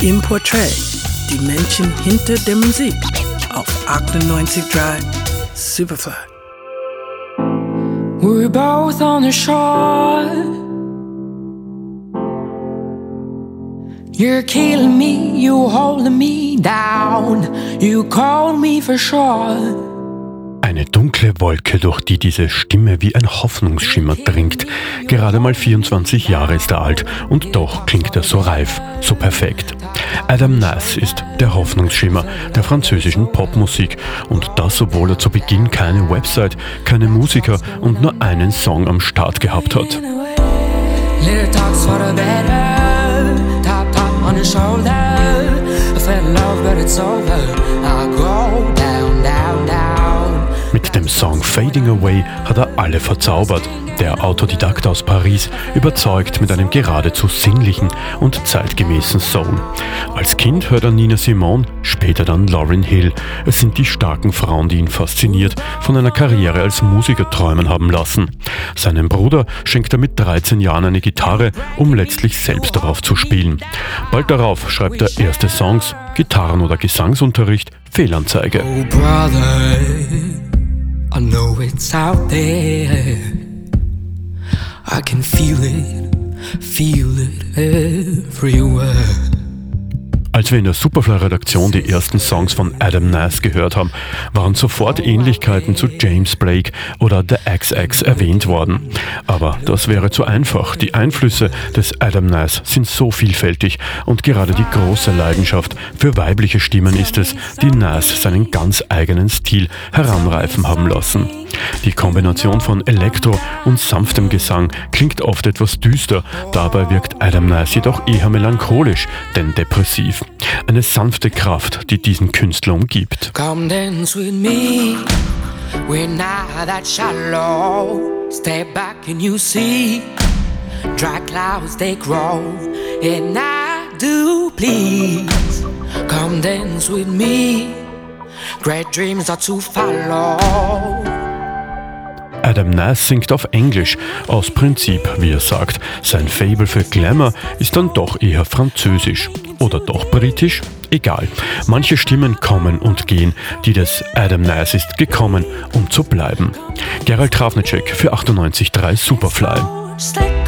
Im Portrait, die Menschen hinter der Musik auf 98.3 Superfly. We're both on the shore. You're killing me, you holding me down. You call me for sure. Eine dunkle Wolke, durch die diese Stimme wie ein Hoffnungsschimmer dringt. Gerade mal 24 Jahre ist er alt und doch klingt er so reif, so perfekt. Adam Nass ist der Hoffnungsschimmer der französischen Popmusik und das, obwohl er zu Beginn keine Website, keine Musiker und nur einen Song am Start gehabt hat. Little talks for the better, tap tap on the shoulder. I fell in love, but it's over. I go Song Fading Away hat er alle verzaubert. Der Autodidakt aus Paris überzeugt mit einem geradezu sinnlichen und zeitgemäßen Soul. Als Kind hört er Nina Simone, später dann Lauryn Hill. Es sind die starken Frauen, die ihn fasziniert, von einer Karriere als Musiker träumen haben lassen. Seinem Bruder schenkt er mit 13 Jahren eine Gitarre, um letztlich selbst darauf zu spielen. Bald darauf schreibt er erste Songs, Gitarren- oder Gesangsunterricht, Fehlanzeige. Oh I know it's out there. I can feel it, feel it everywhere. Als wir in der Superfly-Redaktion die ersten Songs von Adam Nass gehört haben, waren sofort Ähnlichkeiten zu James Blake oder The XX erwähnt worden. Aber das wäre zu einfach. Die Einflüsse des Adam Nass sind so vielfältig und gerade die große Leidenschaft für weibliche Stimmen ist es, die Nass seinen ganz eigenen Stil heranreifen haben lassen. Die Kombination von Elektro und sanftem Gesang klingt oft etwas düster, dabei wirkt Adam Nass jedoch eher melancholisch, denn depressiv. Eine sanfte Kraft, die diesen Künstler umgibt. Come dance with me. We're not that shallow. Step back and you see. Dry clouds they grow. And I do please. Come dance with me. Great dreams are to follow. Adam Nass singt auf Englisch, aus Prinzip, wie er sagt. Sein Fable für Glamour ist dann doch eher französisch. Oder doch britisch? Egal. Manche Stimmen kommen und gehen. Die des Adam Nass ist gekommen, um zu bleiben. Gerald Trafnicek für 98.3 Superfly.